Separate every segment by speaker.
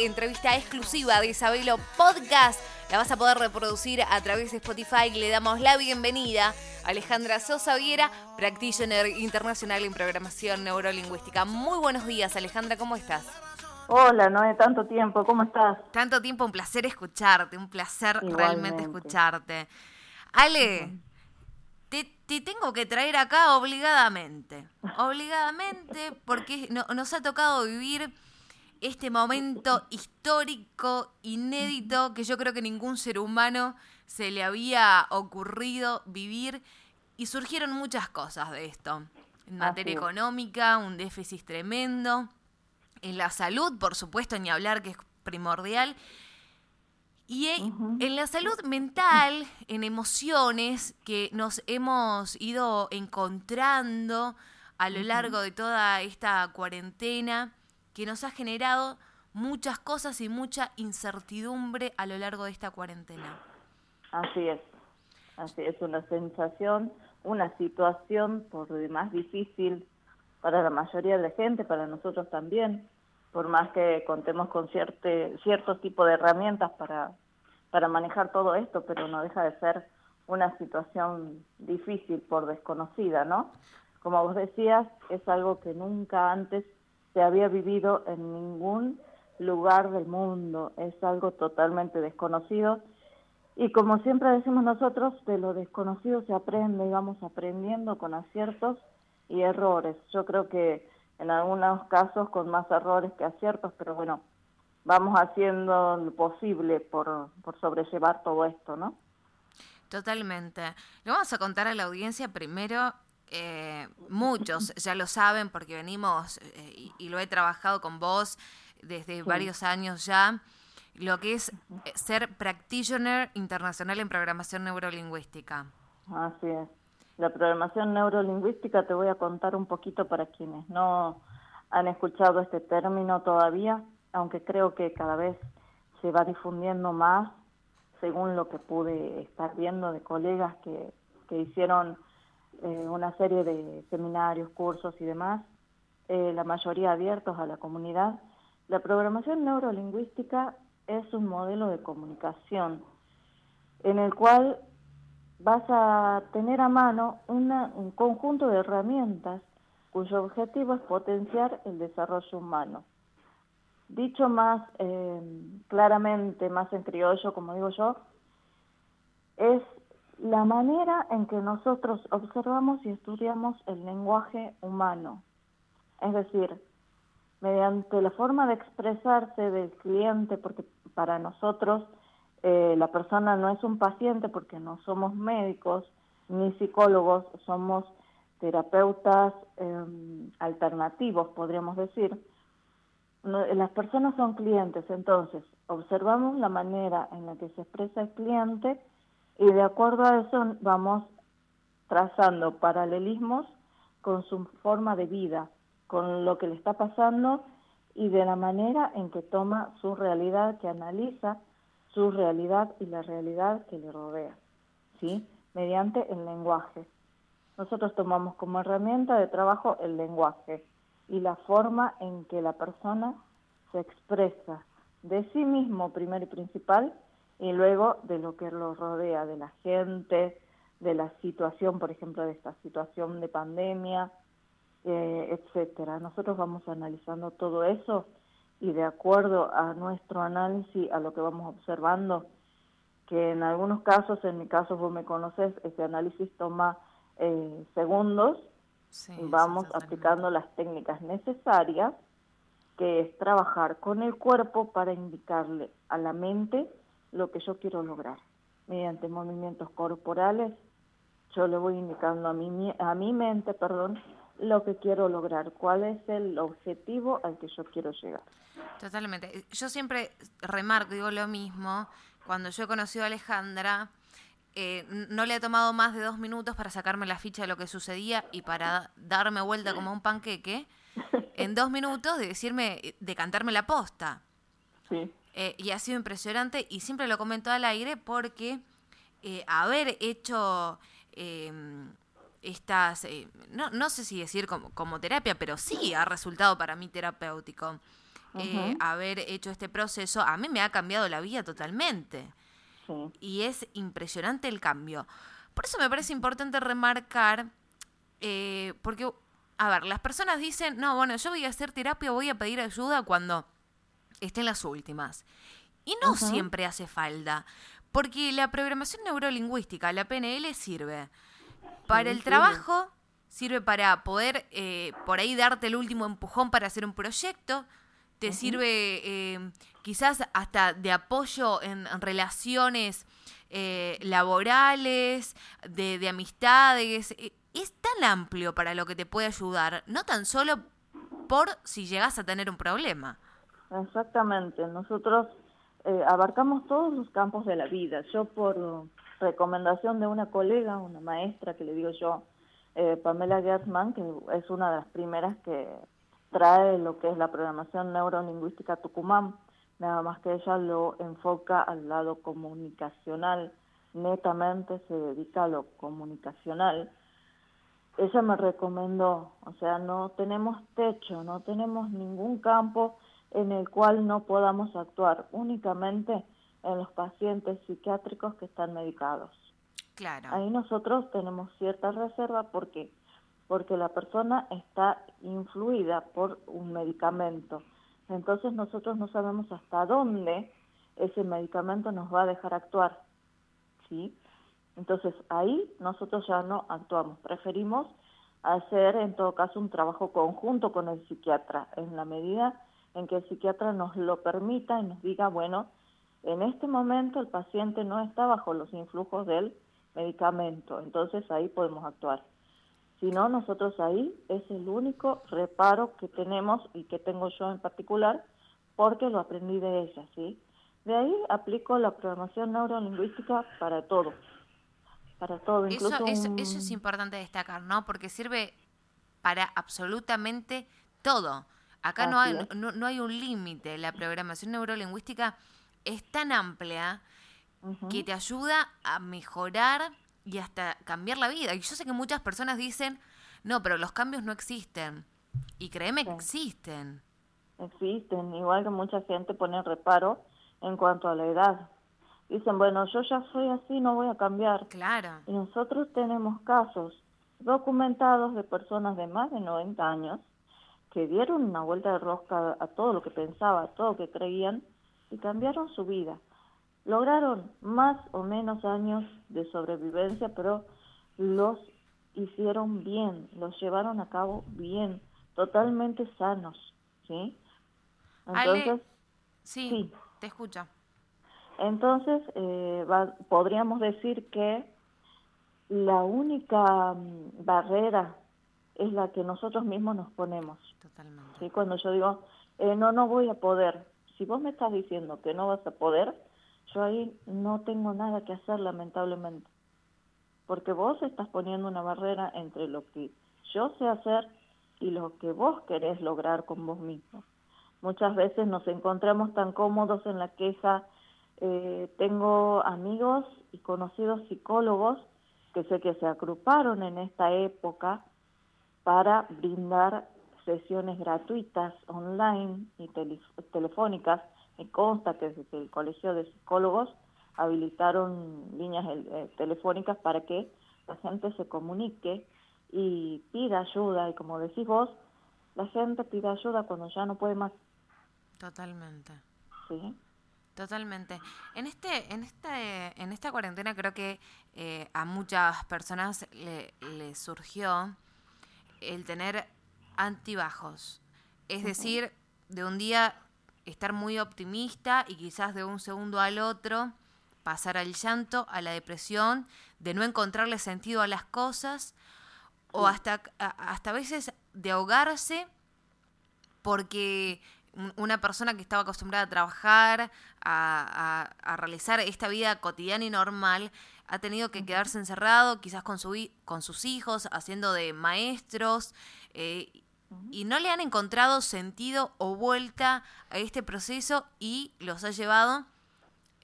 Speaker 1: Entrevista exclusiva de Isabelo Podcast. La vas a poder reproducir a través de Spotify. Le damos la bienvenida a Alejandra Sosa Viera, practitioner internacional en programación neurolingüística. Muy buenos días, Alejandra, ¿cómo estás?
Speaker 2: Hola, no hay tanto tiempo, ¿cómo estás?
Speaker 1: Tanto tiempo, un placer escucharte, un placer realmente escucharte. Ale, te, tengo que traer acá obligadamente, obligadamente, porque nos ha tocado vivir este momento histórico, inédito, que yo creo que ningún ser humano se le había ocurrido vivir y surgieron muchas cosas de esto. En materia económica, un déficit tremendo. En la salud, por supuesto, ni hablar que es primordial. Y en la salud mental, en emociones que nos hemos ido encontrando a lo largo de toda esta cuarentena, que nos ha generado muchas cosas y mucha incertidumbre a lo largo de esta cuarentena.
Speaker 2: Así es, así es una sensación, una situación por demás difícil para la mayoría de la gente, para nosotros también, por más que contemos con cierto, cierto tipo de herramientas para, para manejar todo esto, pero no deja de ser una situación difícil por desconocida, ¿no? Como vos decías, es algo que nunca antes se había vivido en ningún lugar del mundo, es algo totalmente desconocido. Y como siempre decimos nosotros, de lo desconocido se aprende y vamos aprendiendo con aciertos y errores. Yo creo que en algunos casos con más errores que aciertos, pero bueno, vamos haciendo lo posible por, por sobrellevar todo esto, ¿no?
Speaker 1: Totalmente. Le vamos a contar a la audiencia primero eh, muchos ya lo saben porque venimos eh, y, lo he trabajado con vos desde varios años ya, lo que es eh, ser practitioner internacional en programación neurolingüística.
Speaker 2: Así es. La programación neurolingüística te voy a contar un poquito para quienes no han escuchado este término todavía, aunque creo que cada vez se va difundiendo más según lo que pude estar viendo de colegas que, que hicieron eh, una serie de seminarios, cursos y demás, eh, la mayoría abiertos a la comunidad. La programación neurolingüística es un modelo de comunicación en el cual vas a tener a mano un conjunto de herramientas cuyo objetivo es potenciar el desarrollo humano. Dicho más eh, claramente, más en criollo, como digo yo, es la manera en que nosotros observamos y estudiamos el lenguaje humano. Es decir, mediante la forma de expresarse del cliente, porque para nosotros eh, la persona no es un paciente porque no somos médicos ni psicólogos, somos terapeutas em, alternativos, podríamos decir. las personas son clientes, entonces observamos la manera en la que se expresa el cliente y de acuerdo a eso vamos trazando paralelismos con su forma de vida, con lo que le está pasando y de la manera en que toma su realidad, que analiza su realidad y la realidad que le rodea, ¿sí? Mediante el lenguaje. Nosotros tomamos como herramienta de trabajo el lenguaje y la forma en que la persona se expresa de sí mismo, primero y principal, y luego de lo que lo rodea, de la gente, de la situación, por ejemplo, de esta situación de pandemia, eh, etcétera. Nosotros vamos analizando todo eso y de acuerdo a nuestro análisis, a lo que vamos observando, que en algunos casos, en mi caso vos me conoces, ese análisis toma eh, segundos, vamos aplicando las técnicas necesarias, que es trabajar con el cuerpo para indicarle a la mente lo que yo quiero lograr. Mediante movimientos corporales, yo le voy indicando a mi, a mi mente, perdón, lo que quiero lograr, cuál es el objetivo al que yo quiero llegar.
Speaker 1: Totalmente. Yo siempre remarco, digo lo mismo, cuando yo he conocido a Alejandra, eh, no le ha tomado más de dos minutos para sacarme la ficha de lo que sucedía y para darme vuelta como un panqueque, en dos minutos de decirme, de cantarme la posta. Sí. Eh, y ha sido impresionante y siempre lo comento al aire porque eh, haber hecho em, estas, eh, no, no, sé si decir como, como, terapia, pero sí ha resultado para mí terapéutico. eh, haber hecho este proceso, a mí me ha cambiado la vida totalmente. Y es impresionante el cambio. Por eso me parece importante remarcar, eh, porque, a ver, las personas dicen, no, bueno, yo voy a hacer terapia, voy a pedir ayuda cuando estén las últimas. Y no siempre hace falta, porque la programación neurolingüística, la PNL, sirve para el trabajo, sirve para poder eh, por ahí darte el último empujón para hacer un proyecto, te sirve eh, quizás hasta de apoyo en, relaciones eh, laborales, de, de amistades. Es tan amplio para lo que te puede ayudar, no tan solo por si llegas a tener un problema.
Speaker 2: Exactamente, nosotros eh, abarcamos todos los campos de la vida. Yo por recomendación de una colega, una maestra que le digo yo, eh, Pamela Gertzman, que es una de las primeras que trae lo que es la programación neurolingüística Tucumán, nada más que ella lo enfoca al lado comunicacional, netamente se dedica a lo comunicacional. Ella me recomendó, o sea, no tenemos techo, no tenemos ningún campo en el cual no podamos actuar únicamente en los pacientes psiquiátricos que están medicados.
Speaker 1: Claro.
Speaker 2: Ahí nosotros tenemos cierta reserva porque porque la persona está influida por un medicamento. Entonces nosotros no sabemos hasta dónde ese medicamento nos va a dejar actuar. ¿Sí? Entonces ahí nosotros ya no actuamos, preferimos hacer en todo caso un trabajo conjunto con el psiquiatra en la medida en que el psiquiatra nos lo permita y nos diga, bueno, en este momento el paciente no está bajo los influjos del medicamento, entonces ahí podemos actuar. Si no, nosotros ahí es el único reparo que tenemos y que tengo yo en particular, porque lo aprendí de ella, ¿sí? De ahí aplico la programación neurolingüística para todo, para todo.
Speaker 1: Incluso eso, eso es importante destacar, ¿no? Porque sirve para absolutamente todo. Acá no hay, no, hay, un límite. La programación neurolingüística es tan amplia que te ayuda a mejorar y hasta cambiar la vida. Y yo sé que muchas personas dicen, no, pero los cambios no existen. Y créeme que existen.
Speaker 2: Existen, igual que mucha gente pone reparo en cuanto a la edad. Dicen, bueno, yo ya soy así, no voy a cambiar.
Speaker 1: Claro.
Speaker 2: Y nosotros tenemos casos documentados de personas de más de 90 años que dieron una vuelta de rosca a todo lo que pensaba, a todo lo que creían y cambiaron su vida. Lograron más o menos años de sobrevivencia, pero los hicieron bien, los llevaron a cabo bien, totalmente sanos, ¿sí?
Speaker 1: Entonces, sí, te escucha.
Speaker 2: Entonces, eh, podríamos decir que la única mm, barrera es la que nosotros mismos nos ponemos.
Speaker 1: Totalmente.
Speaker 2: ¿Sí? Cuando yo digo, eh, no, no voy a poder, si vos me estás diciendo que no vas a poder, yo ahí no tengo nada que hacer lamentablemente, porque vos estás poniendo una barrera entre lo que yo sé hacer y lo que vos querés lograr con vos mismo. Muchas veces nos encontramos tan cómodos en la queja, eh, tengo amigos y conocidos psicólogos que sé que se agruparon en esta época para brindar sesiones gratuitas online y telefónicas. Me consta que desde el Colegio de Psicólogos habilitaron líneas eh, telefónicas para que la gente se comunique y pida ayuda. Y como decís vos, la gente pide ayuda cuando ya no puede más.
Speaker 1: Totalmente.
Speaker 2: Sí.
Speaker 1: Totalmente. En este, en este, en esta cuarentena creo que eh, a muchas personas le, le surgió el tener antibajos. Es decir, de un día estar muy optimista y quizás de un segundo al otro pasar al llanto, a la depresión, de no encontrarle sentido a las cosas o hasta, hasta a veces de ahogarse porque una persona que estaba acostumbrada a trabajar, a, a, realizar esta vida cotidiana y normal, ha tenido que quedarse encerrado, quizás con, su, con sus hijos, haciendo de maestros, eh, y no le han encontrado sentido o vuelta a este proceso y los ha llevado,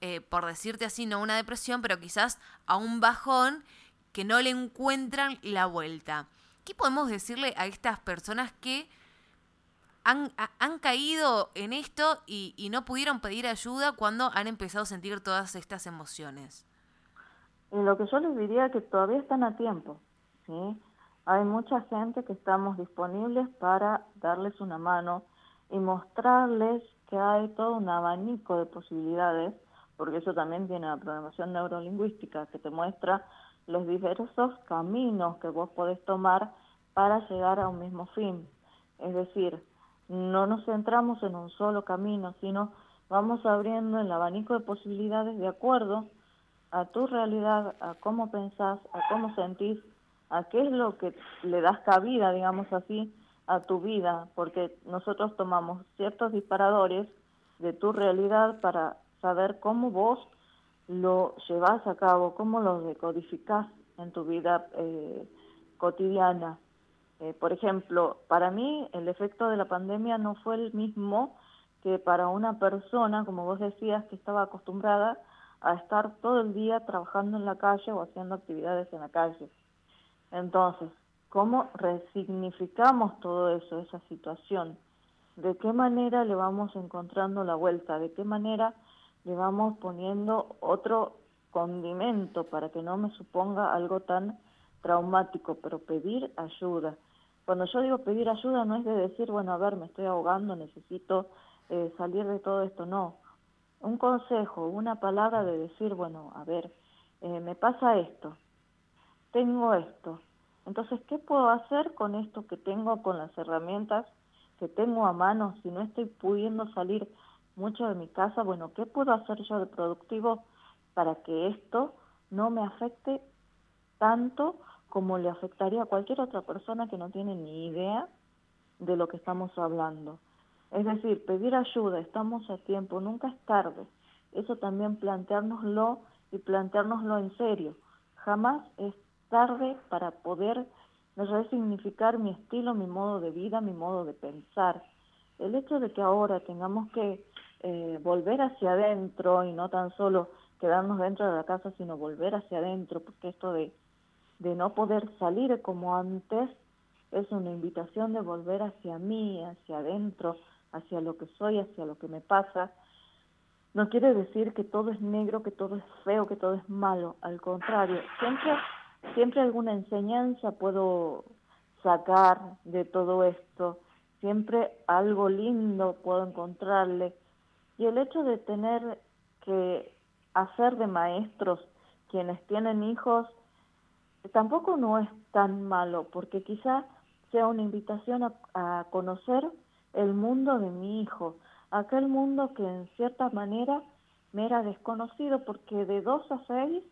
Speaker 1: eh, por decirte así, no una depresión, pero quizás a un bajón que no le encuentran la vuelta. ¿Qué podemos decirle a estas personas que han, han caído en esto y, no pudieron pedir ayuda cuando han empezado a sentir todas estas emociones?
Speaker 2: Y lo que yo les diría es que todavía están a tiempo, ¿sí? Hay mucha gente que estamos disponibles para darles una mano y mostrarles que hay todo un abanico de posibilidades, porque eso también tiene la programación neurolingüística, que te muestra los diversos caminos que vos podés tomar para llegar a un mismo fin. Es decir, no nos centramos en un solo camino, sino vamos abriendo el abanico de posibilidades de acuerdo a tu realidad, a cómo pensás, a cómo sentís, a qué es lo que le das cabida, digamos así, a tu vida, porque nosotros tomamos ciertos disparadores de tu realidad para saber cómo vos lo llevas a cabo, cómo lo decodificás en tu vida eh, cotidiana. Eh, por ejemplo, para mí el efecto de la pandemia no fue el mismo que para una persona, como vos decías, que estaba acostumbrada a estar todo el día trabajando en la calle o haciendo actividades en la calle. Entonces, ¿cómo resignificamos todo eso, esa situación? ¿De qué manera le vamos encontrando la vuelta? ¿De qué manera le vamos poniendo otro condimento para que no me suponga algo tan traumático? Pero pedir ayuda. Cuando yo digo pedir ayuda no es de decir, bueno, a ver, me estoy ahogando, necesito eh, salir de todo esto, no un consejo, una palabra de decir, bueno, a ver, eh, me pasa esto, tengo esto, entonces, ¿qué puedo hacer con esto que tengo, con las herramientas que tengo a mano? Si no estoy pudiendo salir mucho de mi casa, bueno, ¿qué puedo hacer yo de productivo para que esto no me afecte tanto como le afectaría a cualquier otra persona que no tiene ni idea de lo que estamos hablando? Es decir, pedir ayuda, estamos a tiempo, nunca es tarde. Eso también planteárnoslo y planteárnoslo en serio. Jamás es tarde para poder resignificar mi estilo, mi modo de vida, mi modo de pensar. El hecho de que ahora tengamos que eh, volver hacia adentro y no tan solo quedarnos dentro de la casa, sino volver hacia adentro, porque esto de, de no poder salir como antes es una invitación de volver hacia mí, hacia adentro, hacia lo que soy, hacia lo que me pasa, no quiere decir que todo es negro, que todo es feo, que todo es malo. Al contrario, siempre, siempre alguna enseñanza puedo sacar de todo esto, siempre algo lindo puedo encontrarle. Y el hecho de tener que hacer de maestros quienes tienen hijos, tampoco no es tan malo, porque quizá sea una invitación a, a conocer el mundo de mi hijo, aquel mundo que en cierta manera me era desconocido porque de 2 a 6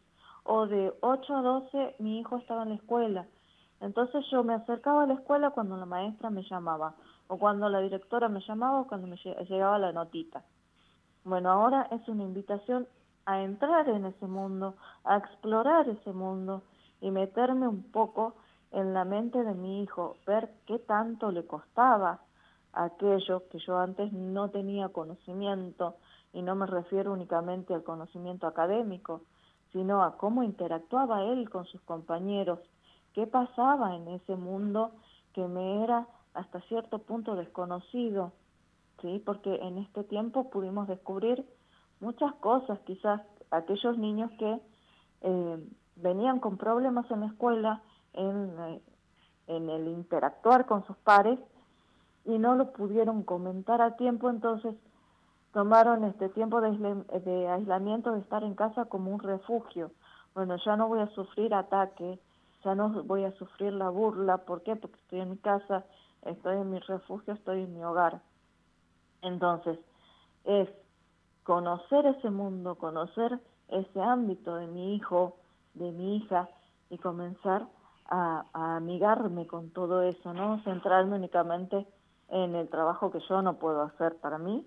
Speaker 2: o de 8 a 12 mi hijo estaba en la escuela. Entonces yo me acercaba a la escuela cuando la maestra me llamaba o cuando la directora me llamaba o cuando me llegaba la notita. Bueno, ahora es una invitación a entrar en ese mundo, a explorar ese mundo y meterme un poco en la mente de mi hijo, ver qué tanto le costaba aquello que yo antes no tenía conocimiento, y no me refiero únicamente al conocimiento académico, sino a cómo interactuaba él con sus compañeros, qué pasaba en ese mundo que me era hasta cierto punto desconocido, ¿sí? porque en este tiempo pudimos descubrir muchas cosas, quizás aquellos niños que eh, venían con problemas en la escuela, en, eh, en el interactuar con sus pares, y no lo pudieron comentar a tiempo, entonces tomaron este tiempo de, aislamiento, de estar en casa como un refugio. Bueno, ya no voy a sufrir ataque, ya no voy a sufrir la burla, ¿por qué? Porque estoy en mi casa, estoy en mi refugio, estoy en mi hogar. Entonces, es conocer ese mundo, conocer ese ámbito de mi hijo, de mi hija, y comenzar a, a amigarme con todo eso, ¿no? Centrarme únicamente en el trabajo que yo no puedo hacer para mí,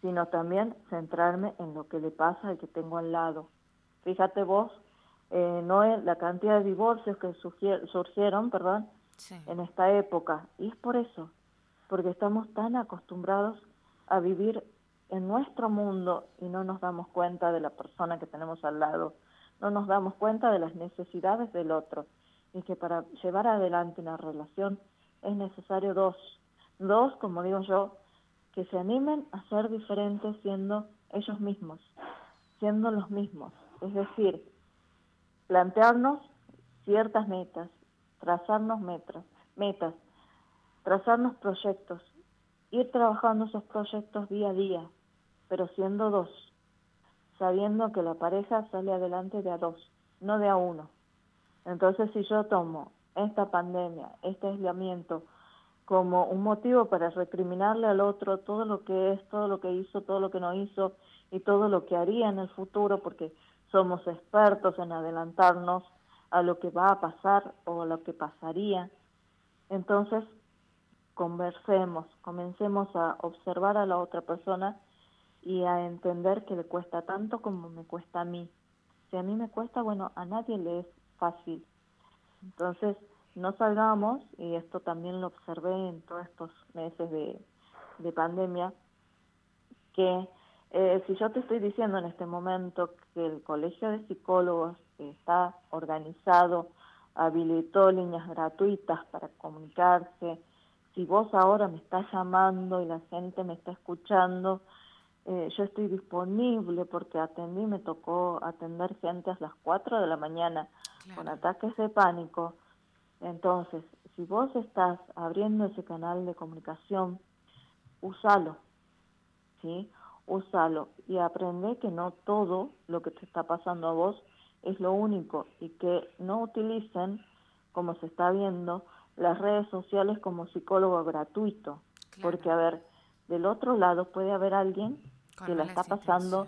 Speaker 2: sino también centrarme en lo que le pasa al que tengo al lado. Fíjate vos, eh, no es la cantidad de divorcios que surgieron, perdón, en esta época. Y es por eso, porque estamos tan acostumbrados a vivir en nuestro mundo y no nos damos cuenta de la persona que tenemos al lado, no nos damos cuenta de las necesidades del otro y que para llevar adelante una relación es necesario dos, Dos, como digo yo, que se animen a ser diferentes siendo ellos mismos, siendo los mismos. Es decir, plantearnos ciertas metas, trazarnos metas, metas, trazarnos proyectos, ir trabajando esos proyectos día a día, pero siendo dos, sabiendo que la pareja sale adelante de a dos, no de a uno. Entonces, si yo tomo esta pandemia, este aislamiento, como un motivo para recriminarle al otro todo lo que es, todo lo que hizo, todo lo que no hizo y todo lo que haría en el futuro, porque somos expertos en adelantarnos a lo que va a pasar o a lo que pasaría. Entonces, conversemos, comencemos a observar a la otra persona y a entender que le cuesta tanto como me cuesta a mí. Si a mí me cuesta, bueno, a nadie le es fácil. Entonces, no salgamos, y esto también lo observé en todos estos meses de, de pandemia, que eh, si yo te estoy diciendo en este momento que el Colegio de Psicólogos está organizado, habilitó líneas gratuitas para comunicarse, si vos ahora me estás llamando y la gente me está escuchando, eh, yo estoy disponible porque atendí, me tocó atender gente a las 4 de la mañana con ataques de pánico. Entonces, si vos estás abriendo ese canal de comunicación, úsalo, ¿sí? Úsalo y aprende que no todo lo que te está pasando a vos es lo único y que no utilicen, como se está viendo, las redes sociales como psicólogo gratuito, porque a ver, del otro lado puede haber alguien que la está pasando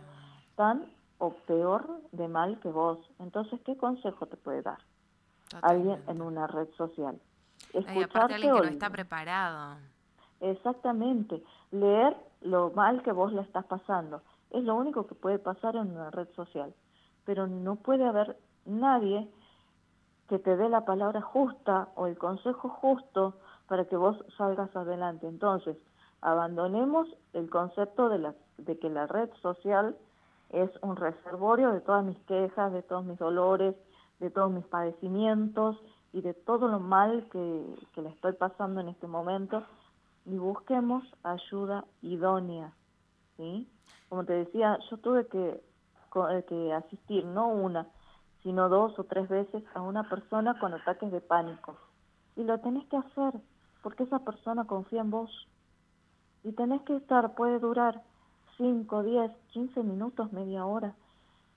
Speaker 2: tan o peor de mal que vos. Entonces, ¿qué consejo te puede dar alguien en una red social?
Speaker 1: Escucharte alguien que no está preparado.
Speaker 2: Exactamente. Leer lo mal que vos le estás pasando. Es lo único que puede pasar en una red social. Pero no puede haber nadie que te dé la palabra justa o el consejo justo para que vos salgas adelante. Entonces, abandonemos el concepto de, la, de que la red social es un reservorio de todas mis quejas, de todos mis dolores, de todos mis padecimientos y de todo lo mal que, que le estoy pasando en este momento y busquemos ayuda idónea. ¿sí? Como te decía, yo tuve que, eh, que asistir no una, sino dos o tres veces a una persona con ataques de pánico. Y lo tenés que hacer porque esa persona confía en vos y tenés que estar, puede durar 5, 10, 15 minutos, media hora,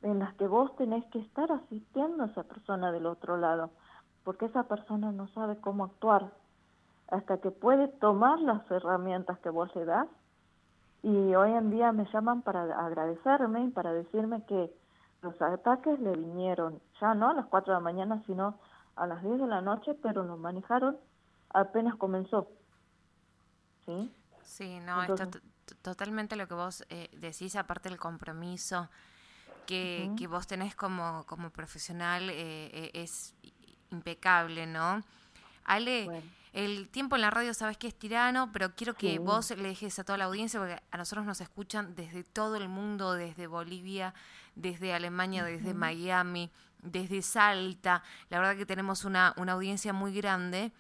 Speaker 2: en las que vos tenés que estar asistiendo a esa persona del otro lado, porque esa persona no sabe cómo actuar, hasta que puede tomar las herramientas que vos le das. Y hoy en día me llaman para agradecerme y para decirme que los ataques le vinieron ya no a las 4 de la mañana, sino a las 10 de la noche, pero lo manejaron apenas comenzó. ¿Sí?
Speaker 1: Sí, no, totalmente lo que vos eh, decís, aparte del compromiso que, que vos tenés como, como profesional, eh, eh, es impecable, ¿no? Ale, el tiempo en la radio sabes que es tirano, pero quiero que vos le dejes a toda la audiencia, porque a nosotros nos escuchan desde todo el mundo, desde Bolivia, desde Alemania, desde Miami, desde Salta. La verdad que tenemos una, una audiencia muy grande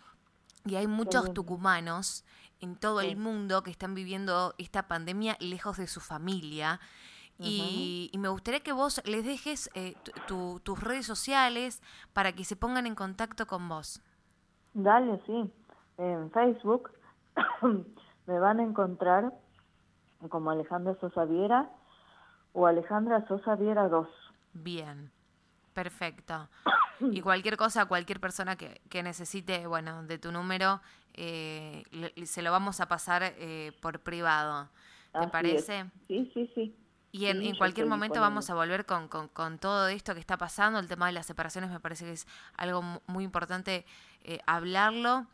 Speaker 1: y hay muchos tucumanos en todo el mundo que están viviendo esta pandemia lejos de su familia. Y, me gustaría que vos les dejes eh, tus redes sociales para que se pongan en contacto con vos.
Speaker 2: Dale, sí. En Facebook me van a encontrar como Alejandra Sosa Viera o Alejandra Sosa Viera 2.
Speaker 1: Bien, perfecto. Y cualquier cosa, cualquier persona que, que necesite, bueno, de tu número, eh, se lo vamos a pasar eh, por privado. ¿Te parece?
Speaker 2: Sí, sí, sí.
Speaker 1: Y en, cualquier momento vamos a volver con, con, todo esto que está pasando. El tema de las separaciones me parece que es algo muy importante eh, hablarlo.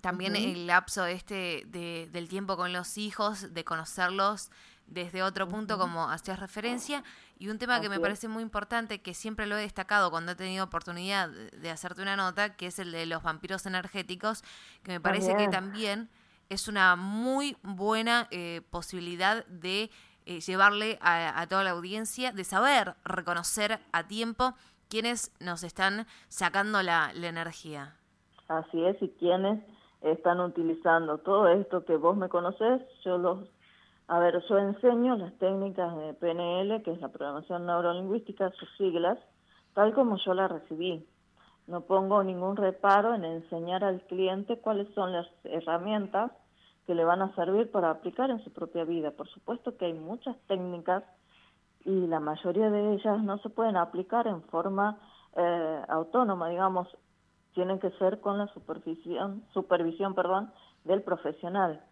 Speaker 1: También el lapso este de, del tiempo con los hijos, de conocerlos desde otro punto, como hacías referencia. Y un tema que me parece muy importante, que siempre lo he destacado cuando he tenido oportunidad de hacerte una nota, que es el de los vampiros energéticos, que me parece que también es una muy buena eh, posibilidad de eh, llevarle a, toda la audiencia, de saber reconocer a tiempo quienes nos están sacando la, energía.
Speaker 2: Así es, y quienes están utilizando todo esto que vos me conocés, yo los, a ver, yo enseño las técnicas de PNL, que es la programación neurolingüística, sus siglas, tal como yo la recibí. No pongo ningún reparo en enseñar al cliente cuáles son las herramientas que le van a servir para aplicar en su propia vida. Por supuesto que hay muchas técnicas y la mayoría de ellas no se pueden aplicar en forma eh, autónoma, digamos, tienen que ser con la supervisión, supervisión perdón, del profesional.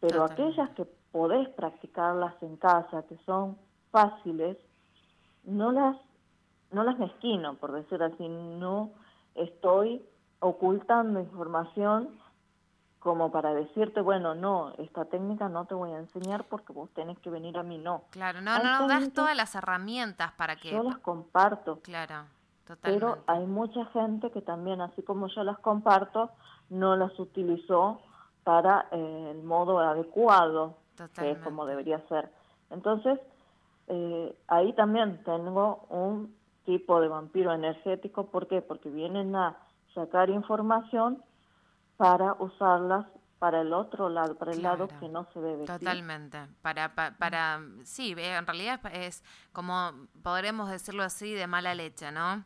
Speaker 2: Pero aquellas que podés practicarlas en casa, que son fáciles, no las, no las mezquino, por decir así, no estoy ocultando información como para decirte, bueno, no, esta técnica no te voy a enseñar porque vos tenés que venir a mí, no.
Speaker 1: Claro, no, no, no das todas las herramientas para que...
Speaker 2: Yo las comparto.
Speaker 1: Claro,
Speaker 2: totalmente. Pero hay mucha gente que también, así como yo las comparto, no las utilizó para eh, el modo adecuado, que es como debería ser. Entonces, eh, ahí también tengo un tipo de vampiro energético, ¿por qué? Porque vienen a sacar información para usarlas para el otro lado, para el lado que no se debe.
Speaker 1: Totalmente. Para, para, para, sí, en realidad es como, podremos decirlo así, de mala leche, ¿no?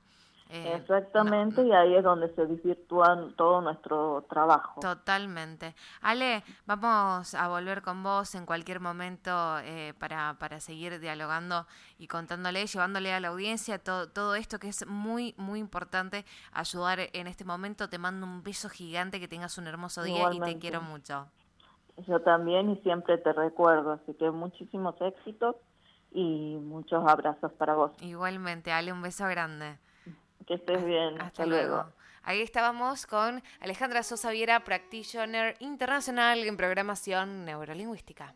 Speaker 2: Eh, Exactamente, y ahí es donde se desvirtúa todo nuestro trabajo.
Speaker 1: Totalmente. Ale, vamos a volver con vos en cualquier momento eh, para, para seguir dialogando y contándole, llevándole a la audiencia todo, todo esto que es muy, muy importante ayudar en este momento. Te mando un beso gigante, que tengas un hermoso día y te quiero mucho.
Speaker 2: Yo también y siempre te recuerdo, así que muchísimos éxitos y muchos abrazos para vos.
Speaker 1: Igualmente, Ale, un beso grande.
Speaker 2: Que estés bien. Hasta, luego.
Speaker 1: Ahí estábamos con Alejandra Sosa Viera, practitioner internacional en programación neurolingüística.